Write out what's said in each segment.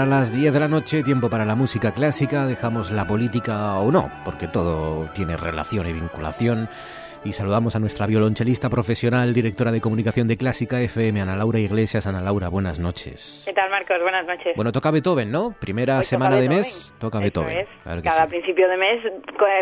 punto a punto de llegar a las 10 de la noche, tiempo para la música clásica, dejamos la política o no, porque todo tiene relación y vinculación y saludamos a nuestra violonchelista profesional, directora de comunicación de Clásica FM, Ana Laura Iglesias. Ana Laura, buenas noches. ¿Qué tal, Marcos? Buenas noches. Bueno, toca Beethoven, ¿no? Primera semana de mes, toca Beethoven. Cada principio de mes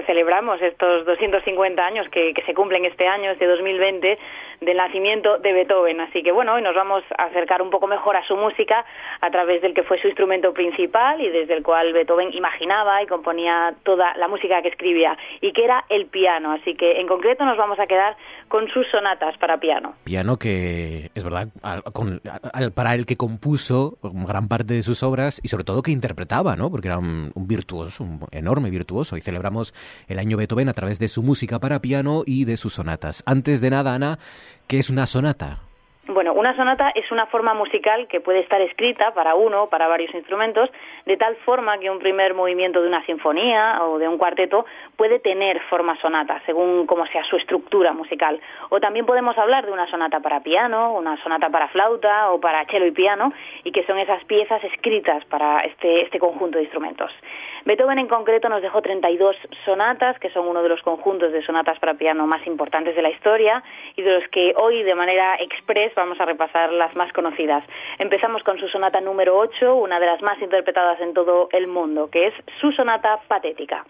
celebramos estos 250 años que, que se cumplen este año, este 2020, del nacimiento de Beethoven. Así que bueno, hoy nos vamos a acercar un poco mejor a su música a través del que fue su instrumento principal y desde el cual Beethoven imaginaba y componía toda la música que escribía y que era el piano. Así que en concreto nos vamos a quedar con sus sonatas para piano. Piano que es verdad para el que compuso gran parte de sus obras y sobre todo que interpretaba, ¿no? Porque era un, un virtuoso, un enorme virtuoso y celebramos el año Beethoven a través de su música para piano y de sus sonatas. Antes de nada, Ana, ¿qué es una sonata? Bueno, una sonata es una forma musical que puede estar escrita para uno o para varios instrumentos, de tal forma que un primer movimiento de una sinfonía o de un cuarteto puede tener forma sonata, según cómo sea su estructura musical. O también podemos hablar de una sonata para piano, una sonata para flauta o para cello y piano, y que son esas piezas escritas para este, este conjunto de instrumentos. Beethoven en concreto nos dejó 32 sonatas, que son uno de los conjuntos de sonatas para piano más importantes de la historia y de los que hoy de manera express vamos a repasar las más conocidas. Empezamos con su sonata número 8, una de las más interpretadas en todo el mundo, que es su sonata patética.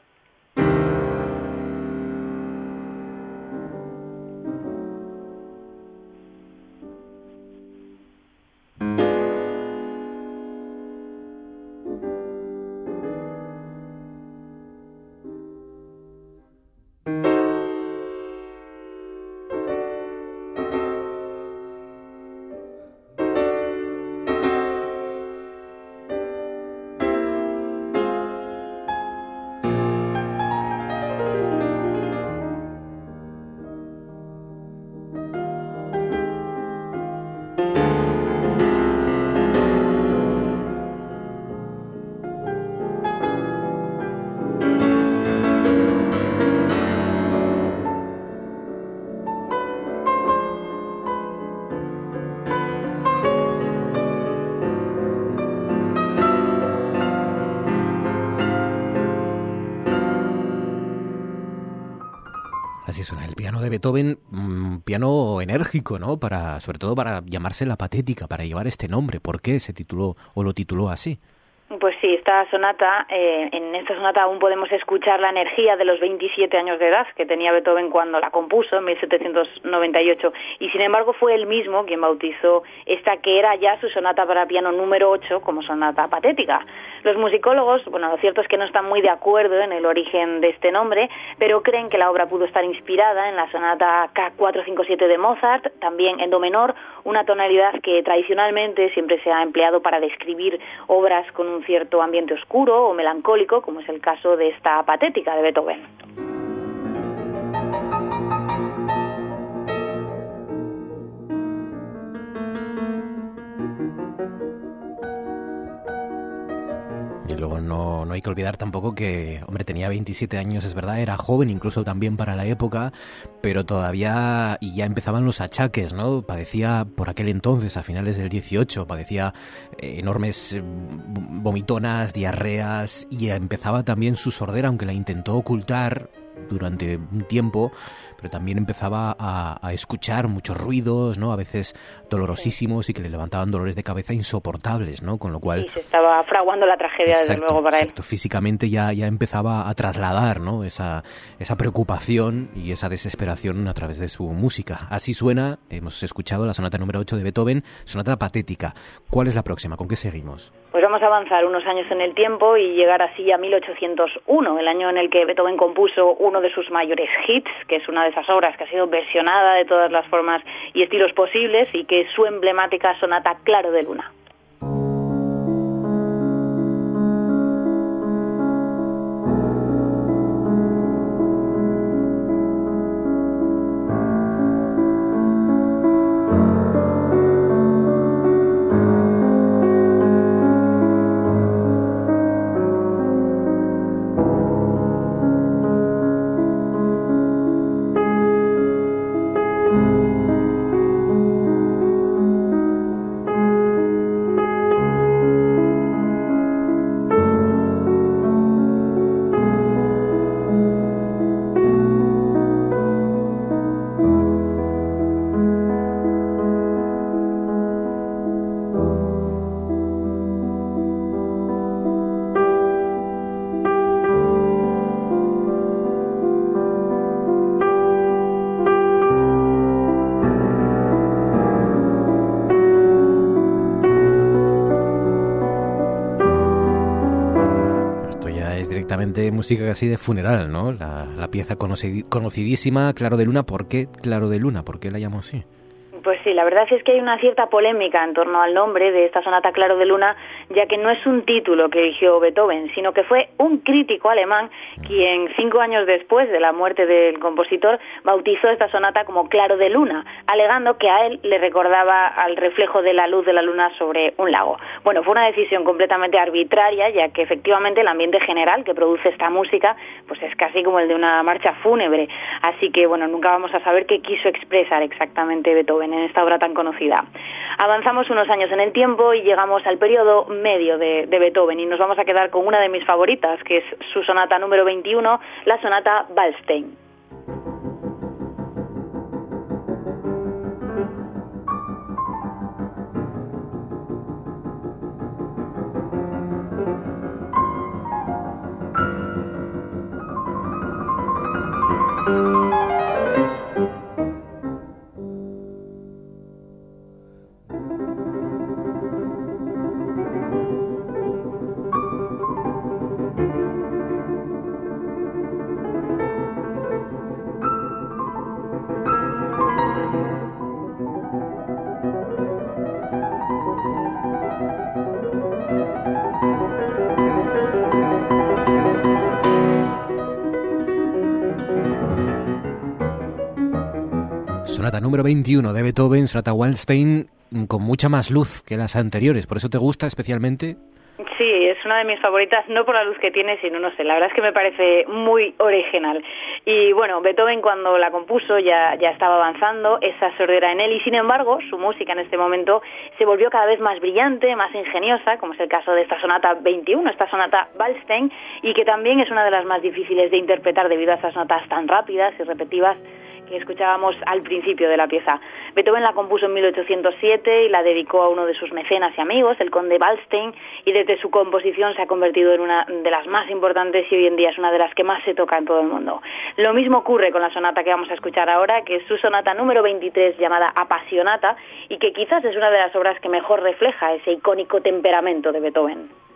Beethoven, un mm, piano enérgico, ¿no? Para, sobre todo para llamarse la patética, para llevar este nombre. ¿Por qué se tituló o lo tituló así? Pues sí, esta sonata, eh, en esta sonata aún podemos escuchar la energía de los 27 años de edad que tenía Beethoven cuando la compuso en 1798 y sin embargo fue él mismo quien bautizó esta que era ya su sonata para piano número 8 como sonata patética. Los musicólogos, bueno, lo cierto es que no están muy de acuerdo en el origen de este nombre, pero creen que la obra pudo estar inspirada en la sonata K457 de Mozart, también en do menor, una tonalidad que tradicionalmente siempre se ha empleado para describir obras con un un cierto ambiente oscuro o melancólico, como es el caso de esta patética de Beethoven. Luego no, no hay que olvidar tampoco que, hombre, tenía 27 años, es verdad, era joven incluso también para la época, pero todavía, y ya empezaban los achaques, ¿no? Padecía por aquel entonces, a finales del 18, padecía eh, enormes eh, vomitonas, diarreas, y empezaba también su sordera, aunque la intentó ocultar durante un tiempo, pero también empezaba a, escuchar muchos ruidos, ¿no? A veces dolorosísimos y que le levantaban dolores de cabeza insoportables, ¿no? Con lo cual... Sí, se estaba fraguando la tragedia, desde luego, para exacto. Físicamente ya, ya empezaba a trasladar, ¿no? Esa, esa preocupación y esa desesperación a través de su música. Así suena, hemos escuchado la sonata número 8 de Beethoven, sonata patética. ¿Cuál es la próxima? ¿Con qué seguimos? Pues vamos a avanzar unos años en el tiempo y llegar así a 1801, el año en el que Beethoven compuso uno de sus mayores hits, que es una de esas obras que ha sido versionada de todas las formas y estilos posibles y que es su emblemática sonata Claro de Luna. Directamente música casi de funeral, ¿no? La, la pieza conocidísima, Claro de Luna. ¿Por qué Claro de Luna? ¿Por qué la llamo así? Pues sí, la verdad es que hay una cierta polémica en torno al nombre de esta sonata Claro de Luna, ya que no es un título que eligió Beethoven, sino que fue un crítico alemán quien cinco años después de la muerte del compositor bautizó esta sonata como Claro de Luna, alegando que a él le recordaba al reflejo de la luz de la luna sobre un lago. Bueno, fue una decisión completamente arbitraria, ya que efectivamente el ambiente general que produce esta música pues es casi como el de una marcha fúnebre, así que bueno, nunca vamos a saber qué quiso expresar exactamente Beethoven en esta obra tan conocida. Avanzamos unos años en el tiempo y llegamos al periodo medio de, Beethoven y nos vamos a quedar con una de mis favoritas, que es su sonata número 21, la sonata Waldstein. Sonata número 21 de Beethoven, Sonata Waldstein, con mucha más luz que las anteriores. ¿Por eso te gusta especialmente? Sí, es una de mis favoritas, no por la luz que tiene, sino, no sé, la verdad es que me parece muy original. Y bueno, Beethoven cuando la compuso ya, ya estaba avanzando esa sordera en él y sin embargo su música en este momento se volvió cada vez más brillante, más ingeniosa, como es el caso de esta sonata 21, esta sonata Waldstein, y que también es una de las más difíciles de interpretar debido a esas notas tan rápidas y repetitivas que escuchábamos al principio de la pieza. Beethoven la compuso en 1807 y la dedicó a uno de sus mecenas y amigos, el conde Waldstein, y desde su composición se ha convertido en una de las más importantes y hoy en día es una de las que más se toca en todo el mundo. Lo mismo ocurre con la sonata que vamos a escuchar ahora, que es su sonata número 23 llamada Apasionata y que quizás es una de las obras que mejor refleja ese icónico temperamento de Beethoven.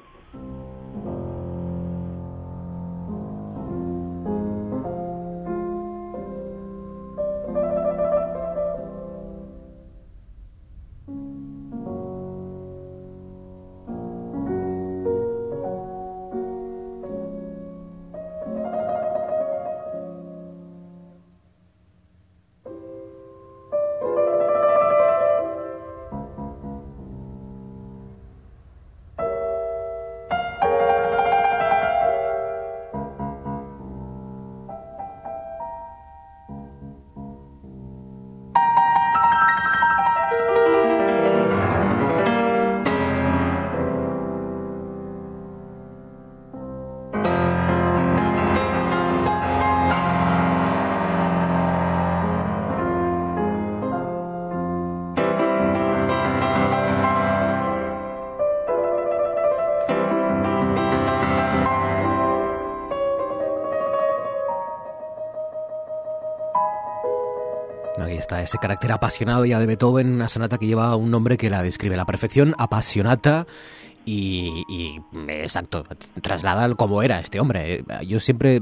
Ese carácter apasionado ya de Beethoven, una sonata que lleva un nombre que la describe la perfección, apasionata, y, exacto, traslada como era este hombre. Yo siempre,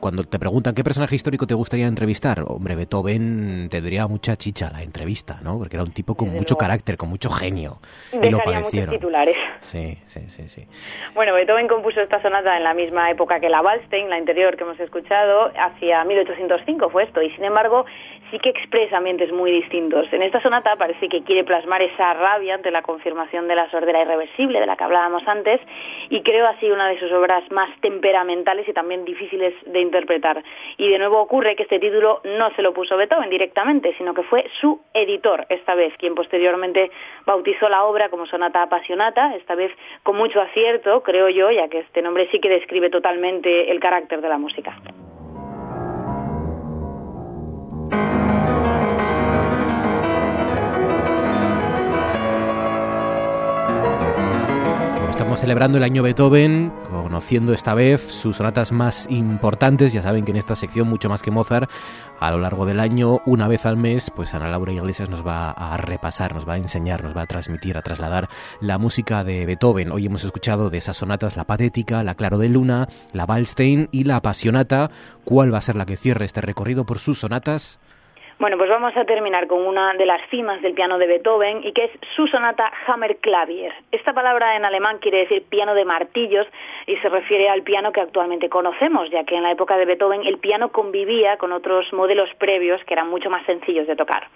cuando te preguntan qué personaje histórico te gustaría entrevistar, hombre, Beethoven tendría mucha chicha la entrevista, ¿no? Porque era un tipo con mucho carácter, con mucho genio. y lo padecieron. titulares. Sí, sí, sí, sí. Bueno, Beethoven compuso esta sonata en la misma época que la Waldstein, la anterior que hemos escuchado, hacia 1805 fue esto, y sin embargo sí que expresa ambientes muy distintos. En esta sonata parece que quiere plasmar esa rabia ante la confirmación de la sordera irreversible de la que hablábamos antes y creo así una de sus obras más temperamentales y también difíciles de interpretar. Y de nuevo ocurre que este título no se lo puso Beethoven directamente, sino que fue su editor esta vez, quien posteriormente bautizó la obra como sonata apasionata, esta vez con mucho acierto, creo yo, ya que este nombre sí que describe totalmente el carácter de la música. Estamos celebrando el año Beethoven, conociendo esta vez sus sonatas más importantes. Ya saben que en esta sección, mucho más que Mozart, a lo largo del año, una vez al mes, pues Ana Laura Iglesias nos va a repasar, nos va a enseñar, nos va a transmitir, a trasladar la música de Beethoven. Hoy hemos escuchado de esas sonatas la patética, la Claro de Luna, la Waldstein y la apasionata. ¿Cuál va a ser la que cierre este recorrido por sus sonatas? Bueno, pues vamos a terminar con una de las cimas del piano de Beethoven y que es su sonata Hammerklavier. Esta palabra en alemán quiere decir piano de martillos y se refiere al piano que actualmente conocemos, ya que en la época de Beethoven el piano convivía con otros modelos previos que eran mucho más sencillos de tocar.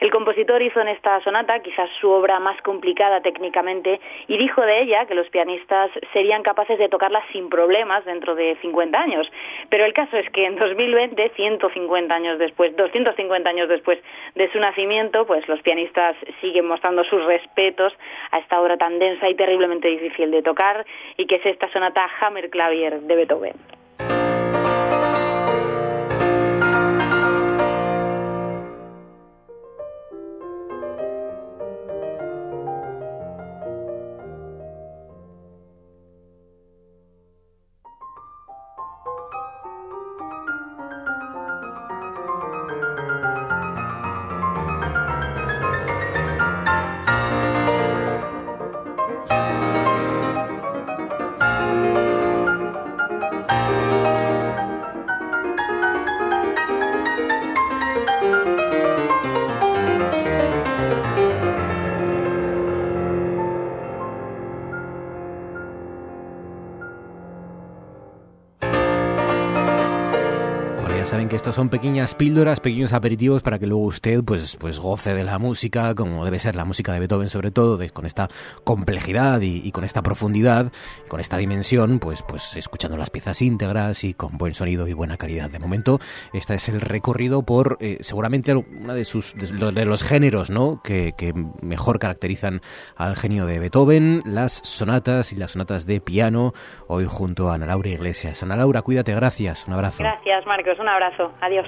El compositor hizo en esta sonata quizás su obra más complicada técnicamente y dijo de ella que los pianistas serían capaces de tocarla sin problemas dentro de 50 años. Pero el caso es que en 2020, 150 años después, 250 años después de su nacimiento, pues los pianistas siguen mostrando sus respetos a esta obra tan densa y terriblemente difícil de tocar y que es esta sonata Hammerklavier de Beethoven. Estos son pequeñas píldoras, pequeños aperitivos para que luego usted pues, pues goce de la música, como debe ser la música de Beethoven sobre todo, con esta complejidad y, con esta profundidad, con esta dimensión, pues, pues escuchando las piezas íntegras y con buen sonido y buena calidad. De momento, este es el recorrido por eh, seguramente uno de, sus, de, los géneros ¿no? que, que mejor caracterizan al genio de Beethoven, las sonatas y las sonatas de piano, hoy junto a Ana Laura Iglesias. Ana Laura, cuídate, gracias, un abrazo. Gracias, Marcos, un Adiós.